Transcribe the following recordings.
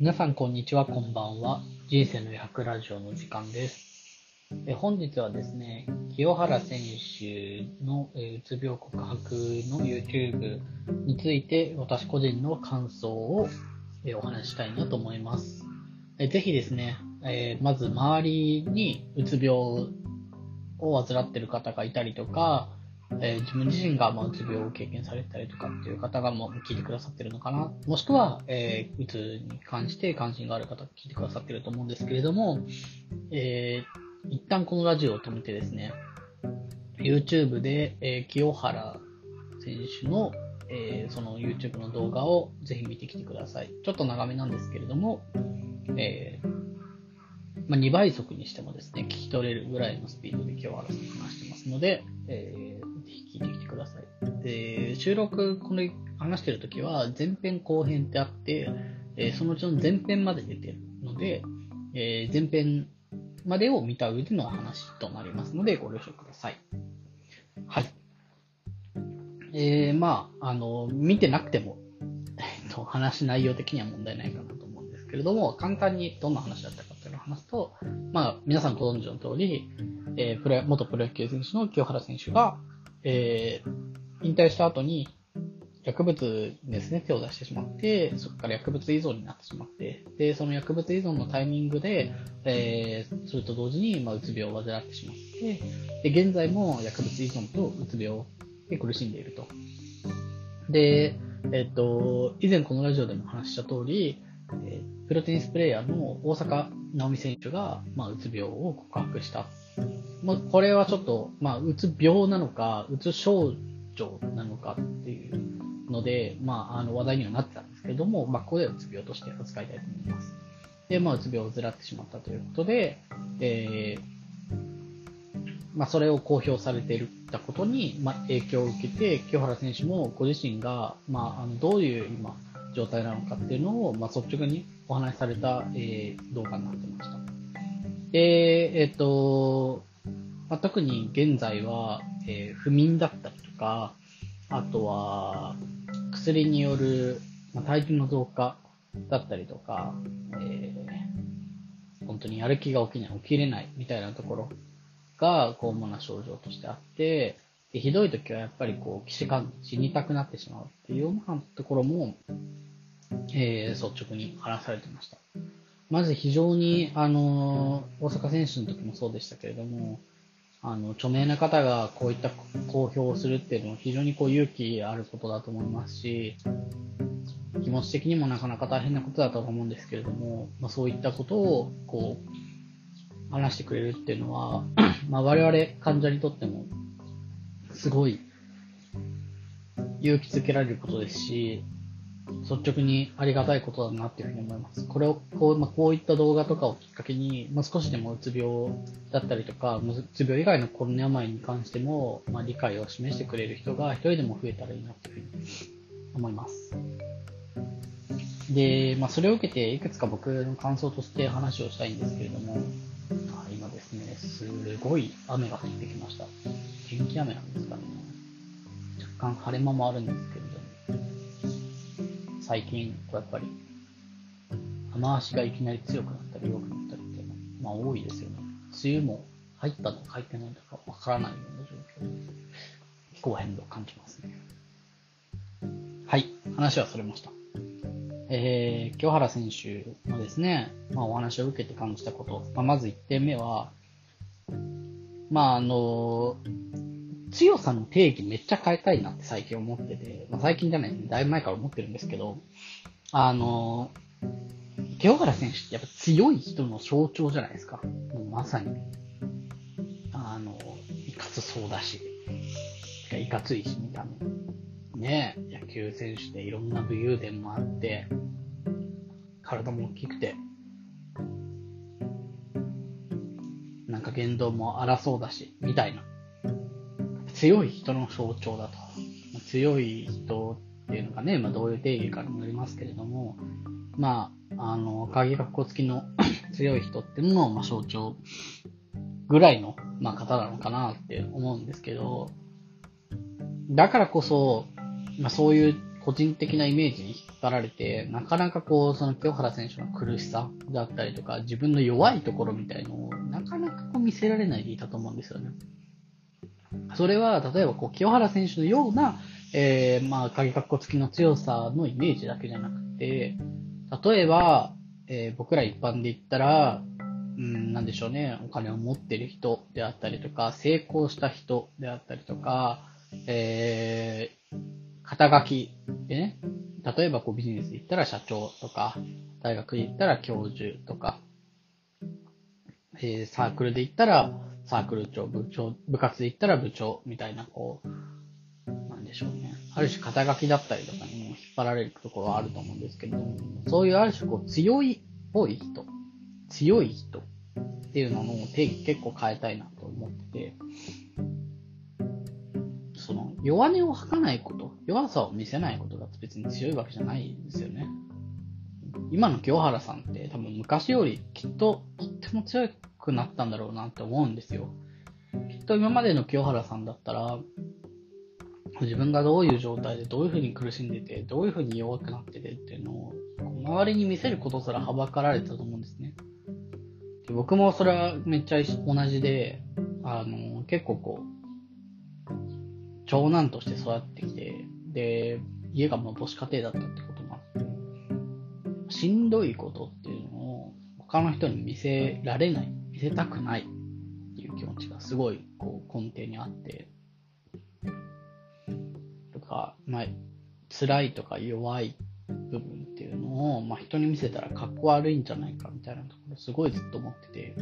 皆さん、こんにちは、こんばんは。人生の100ラジオの時間です。え本日はですね、清原選手の、うつ病告白の YouTube について、私個人の感想を、お話したいなと思います。えぜひですね、えまず周りにうつ病を患っている方がいたりとか、えー自分自身がまあうつ病を経験されたりとかっていう方がもう聞いてくださってるのかな。もしくは、えーうつに関して関心がある方が聞いてくださってると思うんですけれども、えー一旦このラジオを止めてですね、YouTube で、えー清原選手の、えーその YouTube の動画をぜひ見てきてください。ちょっと長めなんですけれども、えーまあ、2倍速にしてもですね、聞き取れるぐらいのスピードで清原さん話してますので、えーさい。で、収録、この話してるときは前編後編ってあって、えーそのうちの前編まで出てるので、えー前編までを見た上でのお話となりますので、ご了承ください。はい。えー、まあ、あの、見てなくても、えっと、話内容的には問題ないかなと思うんですけれども、簡単にどんな話だったかっていうのを話すと、まあ、皆さんご存知の通り、えープロ元プロ野球選手の清原選手が、えー引退した後に、薬物ですね、手を出してしまって、そこから薬物依存になってしまって、で、その薬物依存のタイミングで、えーそれと同時に、まあ、うつ病を患ってしまって、で、現在も薬物依存とうつ病で苦しんでいると。で、えっと、以前このラジオでも話した通り、えープロテニスプレイヤーの大坂なおみ選手が、まあ、うつ病を告白した。まあ、これはちょっと、まあ、うつ病なのか、うつ症状なのかっていうので、まあ、あの話題にはなってたんですけれども、まあ、ここでうつ病として扱いたいと思います。で、まあ、うつ病を患ってしまったということで、えーまあ、それを公表されていたことに、まあ、影響を受けて、清原選手もご自身が、まあ、あのどういう今、状態なのかっていうのを、まあ、率直にお話しされた、えー動画になってました。で、えっ、ーと、まあ、特に現在は、えー不眠だったりとか、あとは、薬による、体重の増加だったりとか、えー本当にやる気が起きない、起きれないみたいなところが、こう、主な症状としてあって、でひどい時はやっぱりこう、騎士感死にたくなってしまうっていうようなところも、えー率直に話されてました。まず非常に、あのー大阪選手の時もそうでしたけれども、あの、著名な方がこういった公表をするっていうのは非常にこう勇気あることだと思いますし、気持ち的にもなかなか大変なことだと思うんですけれども、まあ、そういったことをこう話してくれるっていうのは、まあ、我々患者にとってもすごい勇気づけられることですし、率直にありがたいことだなっていうふうに思います。これをこう、まあ、こういった動画とかをきっかけに、まあ、少しでもうつ病だったりとか、うつ病以外のコロナ病に関しても、まあ、理解を示してくれる人が一人でも増えたらいいなというふうに思います。で、まあ、それを受けて、いくつか僕の感想として話をしたいんですけれども、あ今ですね、すごい雨が降ってきました。天気雨なんですかね。若干晴れ間もあるんですけど、最近、こうやっぱり、雨足がいきなり強くなったり弱くなったりってまあ多いですよね。梅雨も入ったのか入ってないのかわからないような状況で、気候変動を感じますね。はい、話はそれました。えー、清原選手のですね、まあ、お話を受けて感じたこと、まあ、まず1点目は、まあ、あの、強さの定義めっちゃ変えたいなって最近思ってて、まあ、最近じゃない、だいぶ前から思ってるんですけど、あの、清原選手ってやっぱ強い人の象徴じゃないですか。もうまさに。あの、いかつそうだし、いかついし、見た目。ね、野球選手でいろんな武勇伝もあって、体も大きくて、なんか言動も荒そうだし、みたいな。強い人の象徴だと。強い人っていうのがね、まあどういう定義かにもよりますけれども、まあ、あの、鍵括弧付きの 強い人っていうのの、まあ、象徴ぐらいの、まあ、方なのかなって思うんですけど、だからこそ、まあ、そういう個人的なイメージに引っ張られて、なかなかこう、その清原選手の苦しさだったりとか、自分の弱いところみたいのを、なかなかこう見せられないでいたと思うんですよね。それは、例えばこう、清原選手のような、えー、まあ、鍵格好付きの強さのイメージだけじゃなくて、例えば、えー、僕ら一般で言ったら、うん、なんでしょうね、お金を持ってる人であったりとか、成功した人であったりとか、えー、肩書きでね、例えばこうビジネスで言ったら社長とか、大学で言ったら教授とか、えー、サークルで言ったらサークル長、部長、部活で言ったら部長みたいな、こう、なんでしょうね。ある種肩書きだったりとかにも引っ張られるところはあると思うんですけど、そういうある種こう強いっぽい人、強い人っていうのの定義結構変えたいなと思ってて、その弱音を吐かないこと、弱さを見せないことが別に強いわけじゃないんですよね。今の清原さんって多分昔よりきっととっても強いくなったんだろうなって思うんですよ。きっと今までの清原さんだったら、自分がどういう状態でどういうふうに苦しんでて、どういうふうに弱くなっててっていうのを、周りに見せることすらはばかられたと思うんですね。で僕もそれはめっちゃ同じで、あの、結構こう、長男として育ってきて、で、家がもう母子家庭だったってこともあって、しんどいことっていうのを他の人に見せられない、見せたくない。っていう気持ちがすごいこう根底にあって、とか、まあ、辛いとか弱い部分っていうのを、まあ、人に見せたらかっこ悪いんじゃないかみたいなところすごいずっと思ってて、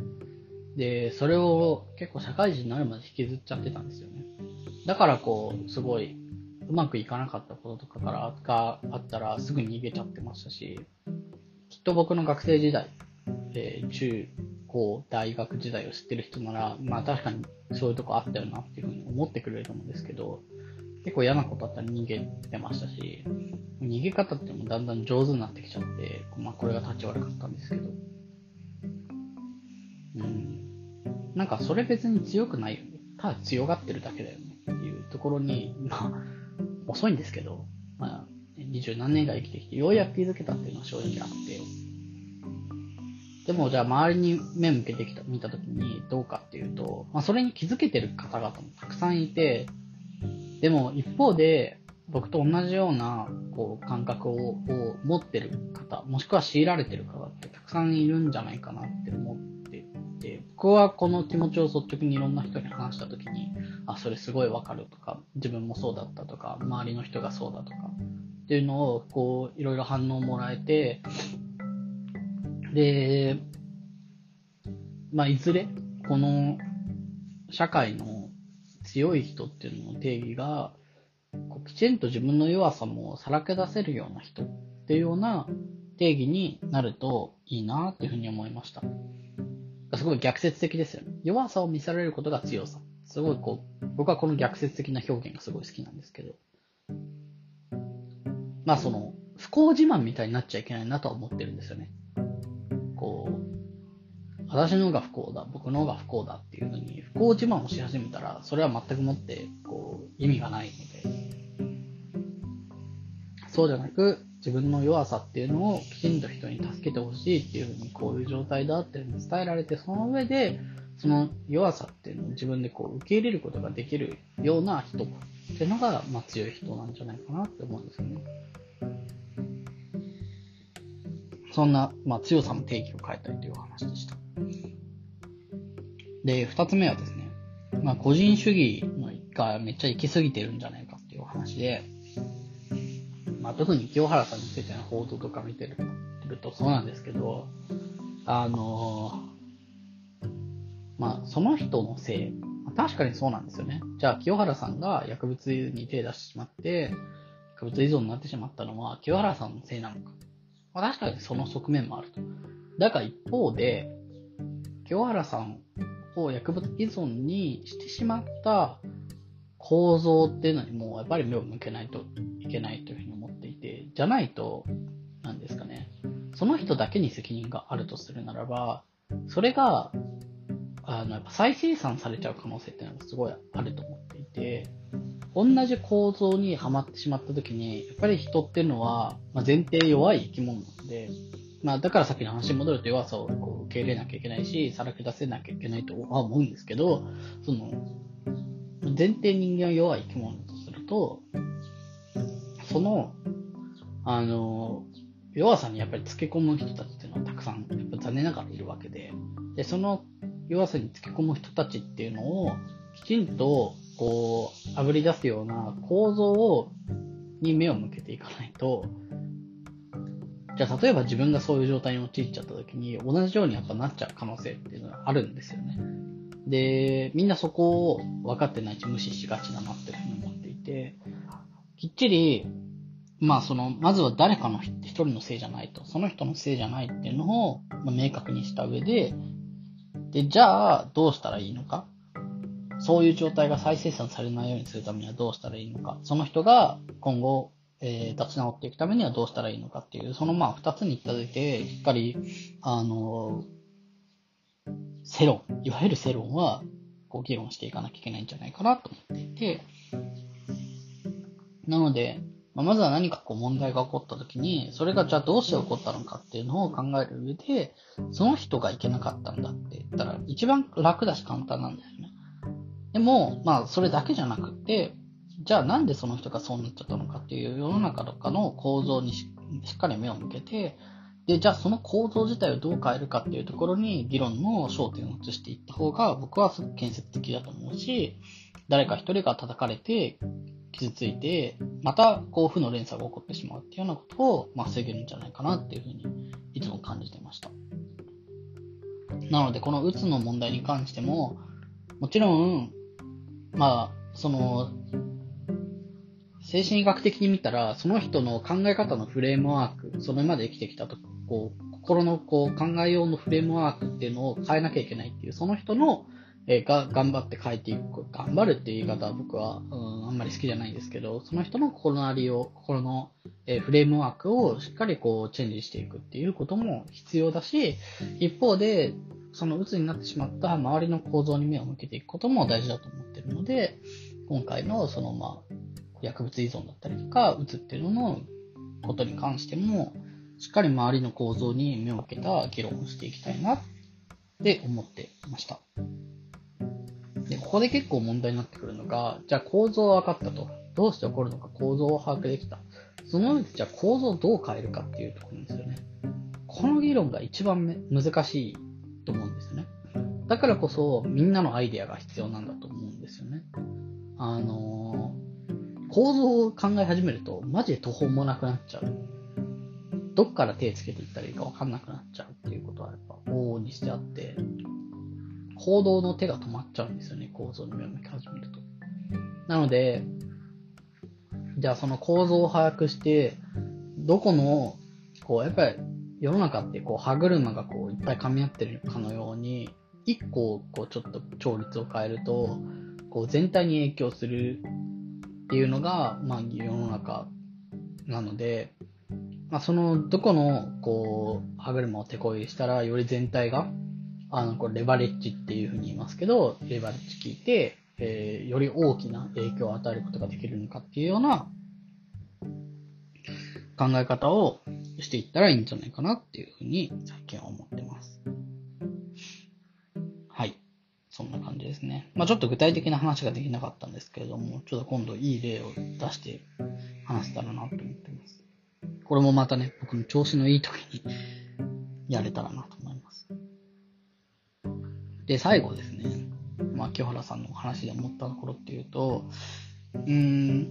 で、それを結構社会人になるまで引きずっちゃってたんですよね。だからこう、すごいうまくいかなかったこととかからがあったらすぐ逃げちゃってましたし、きっと僕の学生時代、えー、中高大学時代を知ってる人なら、まあ確かにそういうとこあったよなっていうふうに思ってくれると思うんですけど、結構嫌なことあったら逃げてましたし、逃げ方ってもだんだん上手になってきちゃって、まあこれが立ち悪かったんですけど、うん。なんかそれ別に強くないよね。ただ強がってるだけだよねっていうところに、まあ、遅いんですけど、まあ、二十何年が生きてきて、ようやく気づけたっていうのは正直あって、でもじゃあ周りに目向けてきた、見たときにどうかっていうと、まあそれに気づけてる方々もたくさんいて、でも一方で、僕と同じようなこう感覚をを持ってる方、もしくは強いられてる方ってたくさんいるんじゃないかなって思ってて、僕はこの気持ちを率直にいろんな人に話したときに、あ、それすごいわかるとか、自分もそうだったとか、周りの人がそうだとか、っていうのを、こう、いろいろ反応もらえて、で、まあ、いずれ、この、社会の強い人っていうのの定義が、こうきちんと自分の弱さもさらけ出せるような人っていうような定義になるといいなっていうふうに思いました。すごい逆説的ですよね。弱さを見せられることが強さ。すごいこう、僕はこの逆説的な表現がすごい好きなんですけど。まあその、不幸自慢みたいになっちゃいけないなとは思ってるんですよね。こう、私の方が不幸だ、僕の方が不幸だっていうふうに、不幸自慢をし始めたら、それは全くもって、こう、意味がないので、そうじゃなく、自分の弱さっていうのをきちんと人に助けてほしいっていうふうに、こういう状態だっていうのに伝えられて、その上で、その弱さっていうのを自分でこう受け入れることができるような人っていうのが、まあ、強い人なんじゃないかなって思うんですよね。そんな、まあ、強さの定義を変えたいという話でした。で、二つ目はですね、まあ、個人主義がめっちゃ行き過ぎてるんじゃないかっていう話で、まあ、特に清原さんについての報道とか見てるとそうなんですけど、あのまあ、その人のせい、確かにそうなんですよね。じゃあ、清原さんが薬物に手を出してしまって、薬物依存になってしまったのは、清原さんのせいなのか。まあ、確かにその側面もあると。だが一方で、清原さんを薬物依存にしてしまった構造っていうのにも、やっぱり目を向けないといけないというふうに思っていて、じゃないと、なんですかね、その人だけに責任があるとするならば、それが、あの、やっぱ再生産されちゃう可能性っていうのがすごいあると思っていて、同じ構造にはまってしまった時に、やっぱり人っていうのは、まあ、前提弱い生き物なので、まあ、だからさっきの話に戻ると弱さをこう受け入れなきゃいけないし、さらけ出せなきゃいけないとは思うんですけど、その、前提人間は弱い生き物だとすると、その、あの、弱さにやっぱりつけ込む人たちっていうのはたくさん、やっぱ残念ながらいるわけで、で、その弱さにつけ込む人たちっていうのを、きちんと、こう、炙り出すような構造を、に目を向けていかないと、じゃあ、例えば自分がそういう状態に陥っちゃった時に、同じようにやっぱなっちゃう可能性っていうのがあるんですよね。で、みんなそこを分かってないし無視しがちだなっていうふうに思っていて、きっちり、まあその、まずは誰かの一人のせいじゃないと、その人のせいじゃないっていうのを、明確にした上で、で、じゃあどうしたらいいのかそういう状態が再生産されないようにするためにはどうしたらいいのかその人が今後えー、立ち直っていくためにはどうしたらいいのかっていう、そのまあ二つにいただいて、しっかり、あの、世論、いわゆる世論は、こう議論していかなきゃいけないんじゃないかなと思っていて、なので、ま、まずは何かこう問題が起こった時に、それがじゃあどうして起こったのかっていうのを考える上で、その人がいけなかったんだって言ったら、一番楽だし簡単なんですよ。でも、まあ、それだけじゃなくて、じゃあなんでその人がそうなっちゃったのかっていう世の中とかの構造にしっかり目を向けて、で、じゃあその構造自体をどう変えるかっていうところに議論の焦点を移していった方が僕はすごく建設的だと思うし、誰か一人が叩かれて傷ついて、またこう負の連鎖が起こってしまうっていうようなことを、まあ、防げるんじゃないかなっていうふうにいつも感じてました。なのでこのうつの問題に関しても、もちろん、まあ、その、精神医学的に見たら、その人の考え方のフレームワーク、それまで生きてきたと、こう、心のこう考えようのフレームワークっていうのを変えなきゃいけないっていう、その人の、えー、が頑張って変えていく。頑張るっていう言い方は僕は、うん、あんまり好きじゃないんですけど、その人の心のありを、心の、えー、フレームワークをしっかりこうチェンジしていくっていうことも必要だし、一方で、その鬱になってしまった周りの構造に目を向けていくことも大事だと思ってるで、今回のそのまあ、薬物依存だったりとか、うつっていうののことに関しても、しっかり周りの構造に目を向けた議論をしていきたいなって思っていました。で、ここで結構問題になってくるのが、じゃあ構造は分かったと。どうして起こるのか構造を把握できた。その上でじゃあ構造をどう変えるかっていうところですよね。この議論が一番難しいと思うんですよね。だからこそみんなのアイデアが必要なんだと思うんですよね。あのー構造を考え始めると、マジで途方もなくなっちゃう。どっから手つけていったらいいかわかんなくなっちゃうっていうことはやっぱ往々にしてあって、行動の手が止まっちゃうんですよね、構造に目を向き始めると。なので、じゃあその構造を把握して、どこの、こう、やっぱり世の中ってこう歯車がこういっぱい噛み合ってるかのように、一個こうちょっと調律を変えると、こう全体に影響するっていうのが、まあ、世の中なので、まあ、その、どこの、こう、歯車を手こ入れしたら、より全体が、あの、これ、レバレッジっていうふうに言いますけど、レバレッジ聞いて、えー、より大きな影響を与えることができるのかっていうような考え方をしていったらいいんじゃないかなっていうふうに最近は思ってます。ですね。まあちょっと具体的な話ができなかったんですけれども、ちょっと今度いい例を出して話せたらなと思ってます。これもまたね、僕の調子のいい時に やれたらなと思います。で、最後ですね。まあ清原さんのお話で思ったところっていうと、うーん、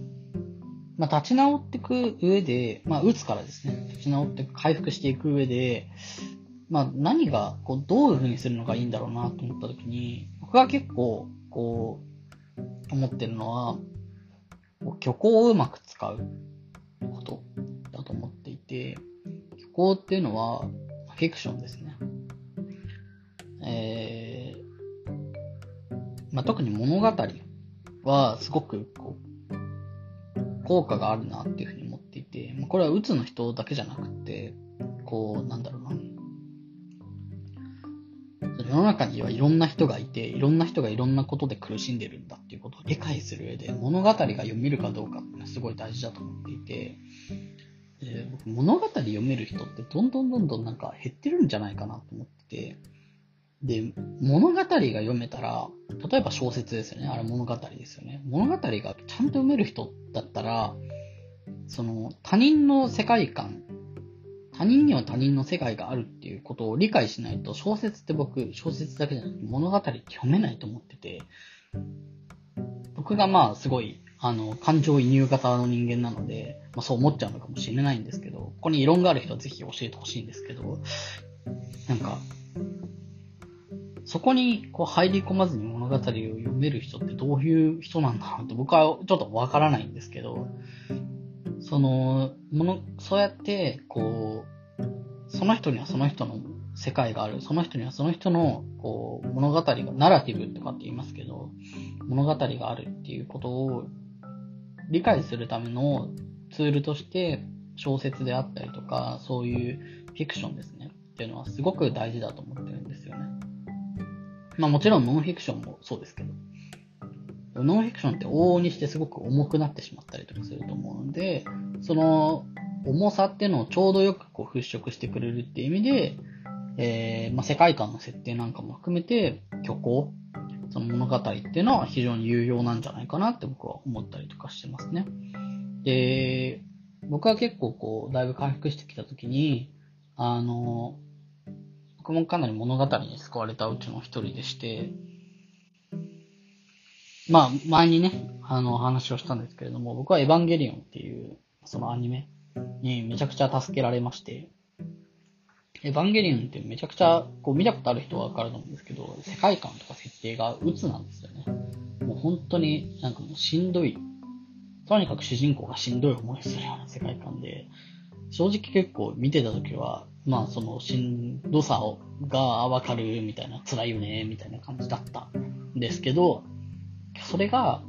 まあ立ち直っていく上で、まあ打つからですね、立ち直って回復していく上で、まあ何が、こう、どういう風にするのがいいんだろうなと思った時に、僕は結構、こう、思ってるのは、虚構をうまく使うことだと思っていて、虚構っていうのは、フィクションですね。えー、まあ、特に物語はすごくこう効果があるなっていうふうに思っていて、これはうつの人だけじゃなくて、こう、なんだろう。世の中にはいろんな人がいて、いろんな人がいろんなことで苦しんでるんだっていうことを理解する上で、物語が読めるかどうかってすごい大事だと思っていて、で僕物語読める人ってどんどんどんどんなんか減ってるんじゃないかなと思ってて、で、物語が読めたら、例えば小説ですよね。あれ物語ですよね。物語がちゃんと読める人だったら、その他人の世界観、他人には他人の世界があるっていうことを理解しないと小説って僕、小説だけじゃなくて物語って読めないと思ってて、僕がまあすごい、あの、感情移入型の人間なので、まあそう思っちゃうのかもしれないんですけど、ここに異論がある人はぜひ教えてほしいんですけど、なんか、そこにこう入り込まずに物語を読める人ってどういう人なんだろうって僕はちょっとわからないんですけど、その、もの、そうやって、こう、その人にはその人の世界がある。その人にはその人の、こう、物語が、ナラティブとかって言いますけど、物語があるっていうことを理解するためのツールとして、小説であったりとか、そういうフィクションですね。っていうのはすごく大事だと思ってるんですよね。まあもちろんノンフィクションもそうですけど。ノンフィクションって往々にしてすごく重くなってしまったりとかすると思うので、その重さっていうのをちょうどよくこう払拭してくれるっていう意味で、えー、まあ、世界観の設定なんかも含めて、虚構、その物語っていうのは非常に有用なんじゃないかなって僕は思ったりとかしてますね。で、僕は結構こう、だいぶ回復してきた時に、あの、僕もかなり物語に救われたうちの一人でして、まあ、前にね、あの、話をしたんですけれども、僕はエヴァンゲリオンっていう、そのアニメにめちゃくちゃ助けられまして、エヴァンゲリオンってめちゃくちゃ、こう見たことある人はわかると思うんですけど、世界観とか設定が鬱なんですよね。もう本当になんかもうしんどい。とにかく主人公がしんどい思いするような世界観で、正直結構見てた時は、まあそのしんどさをがわかるみたいな、辛いよね、みたいな感じだったんですけど、それが、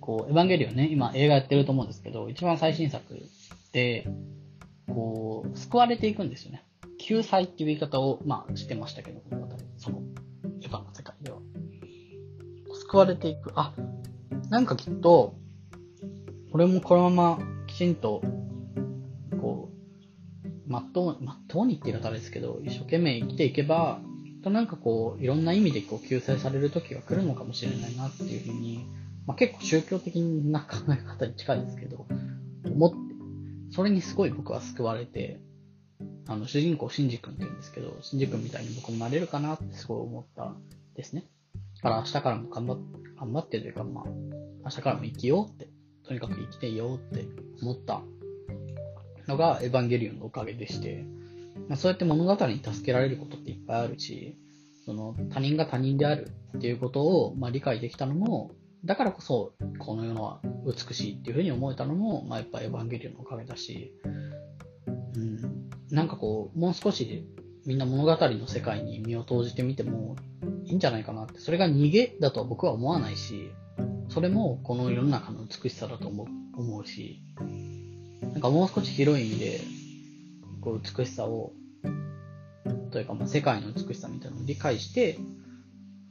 こう、エヴァンゲリオンね、今映画やってると思うんですけど、一番最新作で、こう、救われていくんですよね。救済っていう言い方を、まあ、してましたけど、この辺りその、エヴァの世界では。救われていく。あ、なんかきっと、俺もこのままきちんと、こう、まっとう、まっとうにって言い方ですけど、一生懸命生きていけば、となんかこう、いろんな意味でこう救済される時が来るのかもしれないなっていうふうに、まあ、結構宗教的な考え方に近いですけど、思って、それにすごい僕は救われて、あの、主人公、シンジ君って言うんですけど、シンジ君みたいに僕もなれるかなってすごい思ったですね。だから明日からも頑張って、頑張ってというか、まあ、明日からも生きようって、とにかく生きていようって思ったのがエヴァンゲリオンのおかげでして、まあ、そうやって物語に助けられることっていっぱいあるし、その他人が他人であるっていうことを、まあ、理解できたのも、だからこそこの世のは美しいっていうふうに思えたのも、まあ、やっぱエヴァンゲリオンのおかげだし、うん、なんかこう、もう少しみんな物語の世界に身を投じてみてもいいんじゃないかなって、それが逃げだとは僕は思わないし、それもこの世の中の美しさだと思う思うし、なんかもう少し広い意味で、こう美しさを、というかまあ世界の美しさみたいなのを理解して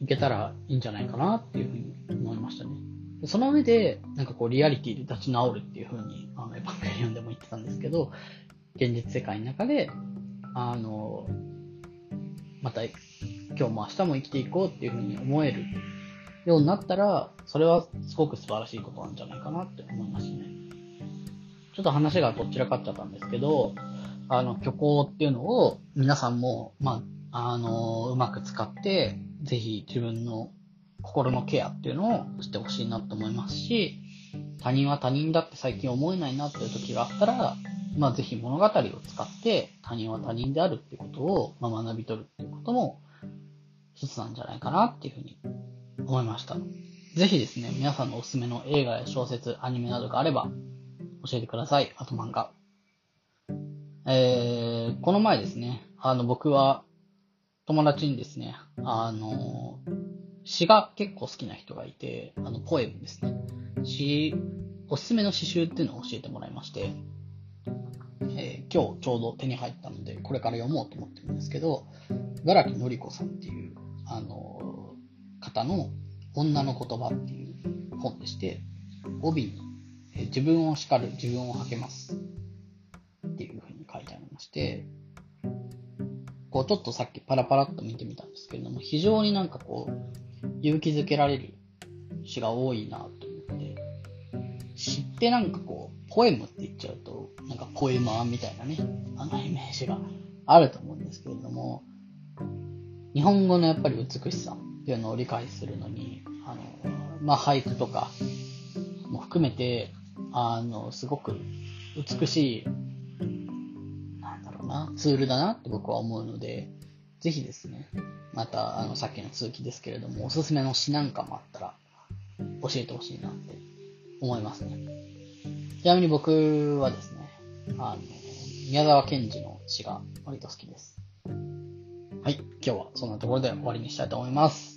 いけたらいいんじゃないかなっていうふうに思いましたね。その上で、なんかこうリアリティで立ち直るっていうふうに、あの、エヴァンゲリオンでも言ってたんですけど、現実世界の中で、あの、また今日も明日も生きていこうっていうふうに思えるようになったら、それはすごく素晴らしいことなんじゃないかなって思いますね。ちょっと話がどちらかっちゃったんですけど、あの、虚構っていうのを皆さんも、まあ、あの、うまく使って、ぜひ自分の心のケアっていうのをしてほしいなと思いますし、他人は他人だって最近思えないなっていう時があったら、まあ、ぜひ物語を使って他人は他人であるっていうことを、まあ、学び取るっていうことも一つなんじゃないかなっていうふうに思いました。ぜひですね、皆さんのおすすめの映画や小説、アニメなどがあれば教えてください。あと漫画。えー、この前ですね、あの、僕は、友達にですね、あの、詩が結構好きな人がいて、あの、ポエムですね。詩、おすすめの詩集っていうのを教えてもらいまして、えー、今日ちょうど手に入ったので、これから読もうと思ってるんですけど、茨城のりこさんっていう、あの、方の女の言葉っていう本でして、帯に、えー自分を叱る、自分を励ますて、こうちょっとさっきパラパラっと見てみたんですけれども、非常になんかこう、勇気づけられる詩が多いなと思って、詩ってなんかこう、ポエムって言っちゃうと、なんかポエマーみたいなね、あのイメージがあると思うんですけれども、日本語のやっぱり美しさっていうのを理解するのに、あの、まあ、俳句とかも含めて、あの、すごく美しい、な、ツールだなって僕は思うので、ぜひですね、また、あの、さっきの続きですけれども、おすすめの詩なんかもあったら、教えてほしいなって思いますね。ちなみに僕はですね、あの、宮沢賢治の詩が割と好きです。はい、今日はそんなところで終わりにしたいと思います。